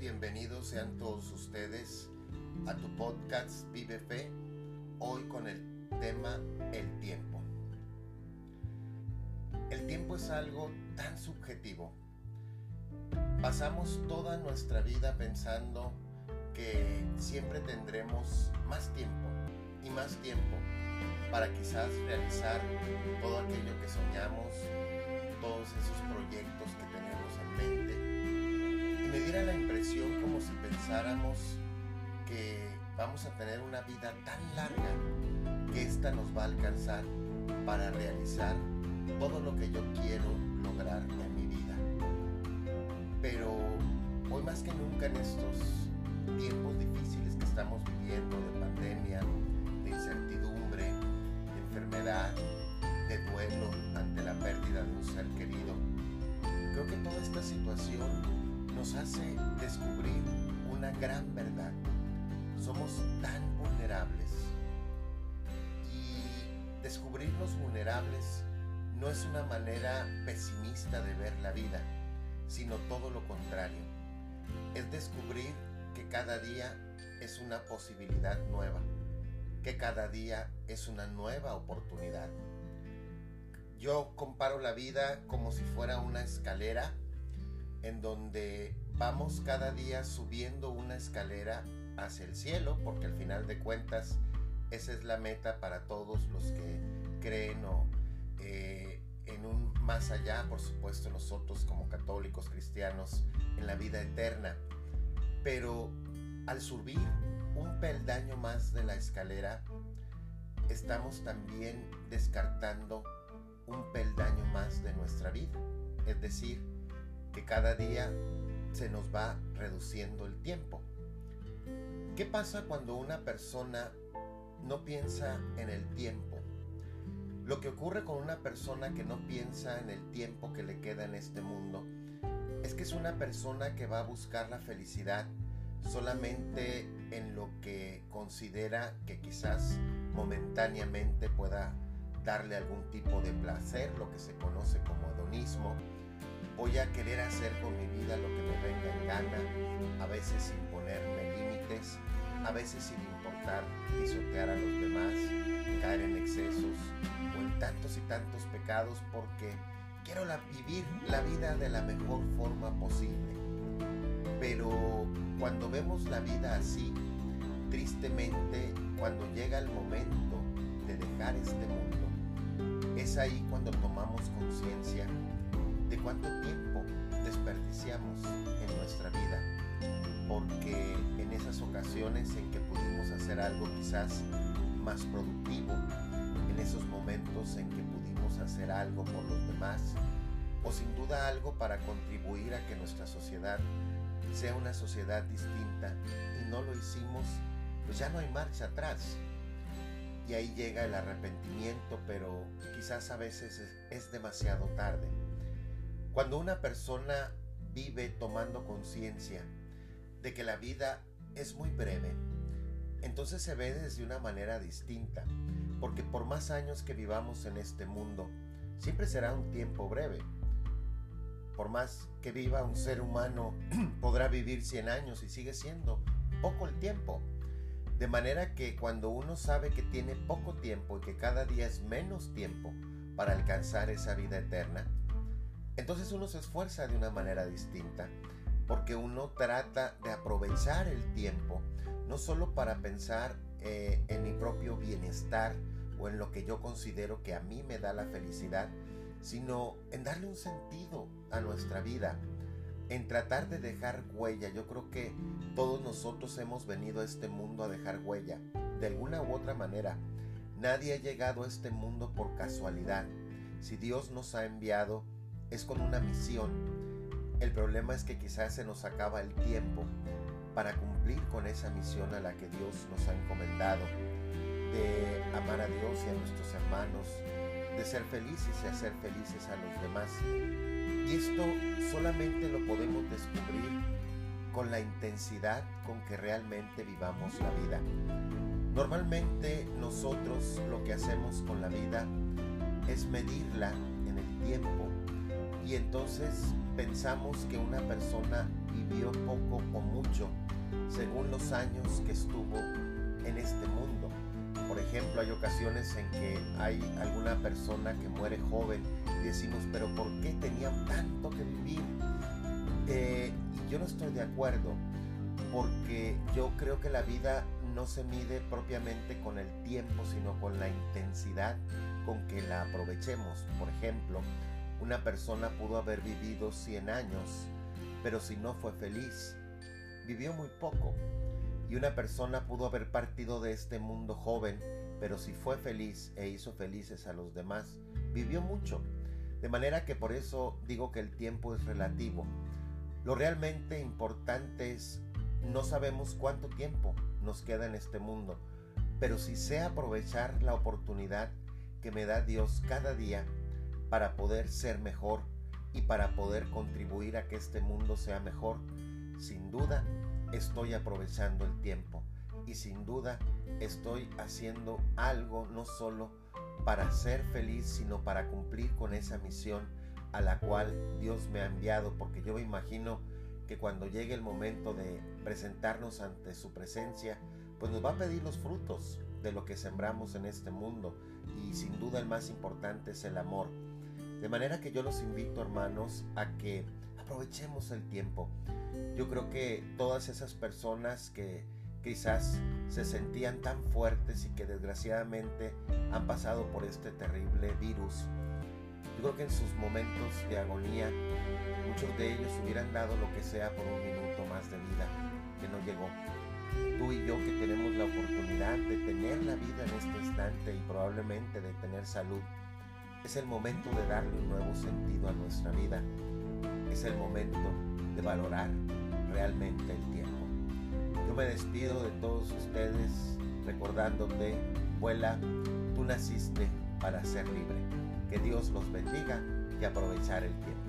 bienvenidos sean todos ustedes a tu podcast Vive Fe, hoy con el tema el tiempo. El tiempo es algo tan subjetivo. Pasamos toda nuestra vida pensando que siempre tendremos más tiempo y más tiempo para quizás realizar todo aquello que soñamos, todos esos proyectos que tenemos en mente me diera la impresión como si pensáramos que vamos a tener una vida tan larga que esta nos va a alcanzar para realizar todo lo que yo quiero lograr en mi vida. Pero hoy más que nunca en estos tiempos difíciles que estamos viviendo de pandemia, de incertidumbre, de enfermedad, de duelo ante la pérdida de un ser querido, creo que toda esta situación nos hace descubrir una gran verdad. Somos tan vulnerables. Y descubrirnos vulnerables no es una manera pesimista de ver la vida, sino todo lo contrario. Es descubrir que cada día es una posibilidad nueva, que cada día es una nueva oportunidad. Yo comparo la vida como si fuera una escalera en donde vamos cada día subiendo una escalera hacia el cielo, porque al final de cuentas esa es la meta para todos los que creen eh, en un más allá, por supuesto nosotros como católicos cristianos, en la vida eterna. Pero al subir un peldaño más de la escalera, estamos también descartando un peldaño más de nuestra vida. Es decir, que cada día se nos va reduciendo el tiempo. ¿Qué pasa cuando una persona no piensa en el tiempo? Lo que ocurre con una persona que no piensa en el tiempo que le queda en este mundo es que es una persona que va a buscar la felicidad solamente en lo que considera que quizás momentáneamente pueda darle algún tipo de placer, lo que se conoce como Voy a querer hacer con mi vida lo que me venga en gana, a veces sin ponerme límites, a veces sin importar pisotear a los demás, caer en excesos o en tantos y tantos pecados porque quiero vivir la vida de la mejor forma posible. Pero cuando vemos la vida así, tristemente, cuando llega el momento de dejar este mundo, es ahí cuando tomamos conciencia de cuánto tiempo desperdiciamos en nuestra vida, porque en esas ocasiones en que pudimos hacer algo quizás más productivo, en esos momentos en que pudimos hacer algo por los demás, o sin duda algo para contribuir a que nuestra sociedad sea una sociedad distinta y no lo hicimos, pues ya no hay marcha atrás. Y ahí llega el arrepentimiento, pero quizás a veces es, demasiado tarde. Cuando una persona vive tomando conciencia de que la vida es muy breve, entonces se ve desde una manera distinta, porque por más años que vivamos en este mundo, siempre será un tiempo breve. Por más que viva un ser humano, podrá vivir 100 años y sigue siendo poco el tiempo. De manera que cuando uno sabe que tiene poco tiempo y que cada día es menos tiempo para alcanzar esa vida eterna, entonces uno se esfuerza de una manera distinta, porque uno trata de aprovechar el tiempo, no solo para pensar eh, en mi propio bienestar o en lo que yo considero que a mí me da la felicidad, sino en darle un sentido a nuestra vida, en tratar de dejar huella. Yo creo que todos nosotros hemos venido a este mundo a dejar huella, de alguna u otra manera. Nadie ha llegado a este mundo por casualidad. Si Dios nos ha enviado, es con una misión. El problema es que quizás se nos acaba el tiempo para cumplir con esa misión a la que Dios nos ha encomendado, de amar a Dios y a nuestros hermanos, de ser felices y hacer felices a los demás. Y esto solamente lo podemos descubrir con la intensidad con que realmente vivamos la vida. Normalmente nosotros lo que hacemos con la vida es medirla en el tiempo Y entonces pensamos que una persona vivió poco o mucho según los años que estuvo en este mundo. Por ejemplo, hay ocasiones en que hay alguna persona que muere joven y decimos, pero ¿por qué tenían tanto que vivir? Eh, y yo no estoy de acuerdo, porque yo creo que la vida no se mide propiamente con el tiempo, sino con la intensidad con que la aprovechemos. Por ejemplo, una persona pudo haber vivido 100 años, pero si no fue feliz, vivió muy poco. Y una persona pudo haber partido de este mundo joven, pero si fue feliz e hizo felices a los demás, vivió mucho. De manera que por eso digo que el tiempo es relativo. Lo realmente importante es no sabemos cuánto tiempo nos queda en este mundo, pero si sé aprovechar la oportunidad que me da Dios cada día para poder ser mejor y para poder contribuir a que este mundo sea mejor, sin duda estoy aprovechando el tiempo y sin duda estoy haciendo algo no solo para ser feliz, sino para cumplir con esa misión a la cual Dios me ha enviado, porque yo me imagino que cuando llegue el momento de presentarnos ante su presencia, pues nos va a pedir los frutos de lo que sembramos en este mundo y sin duda el más importante es el amor. De manera que yo los invito hermanos a que aprovechemos el tiempo. Yo creo que todas esas personas que quizás se sentían tan fuertes y que desgraciadamente han pasado por este terrible virus, yo creo que en sus momentos de agonía, muchos de ellos hubieran dado lo que sea por un minuto más de vida que no llegó. Tú y yo que tenemos la oportunidad de tener la vida en este instante y probablemente de tener salud, es el momento de darle un nuevo sentido a nuestra vida. Es el momento de valorar realmente el tiempo. Yo me despido de todos ustedes recordándote, vuela, tú naciste para ser libre. Que Dios los bendiga y aprovechar el tiempo.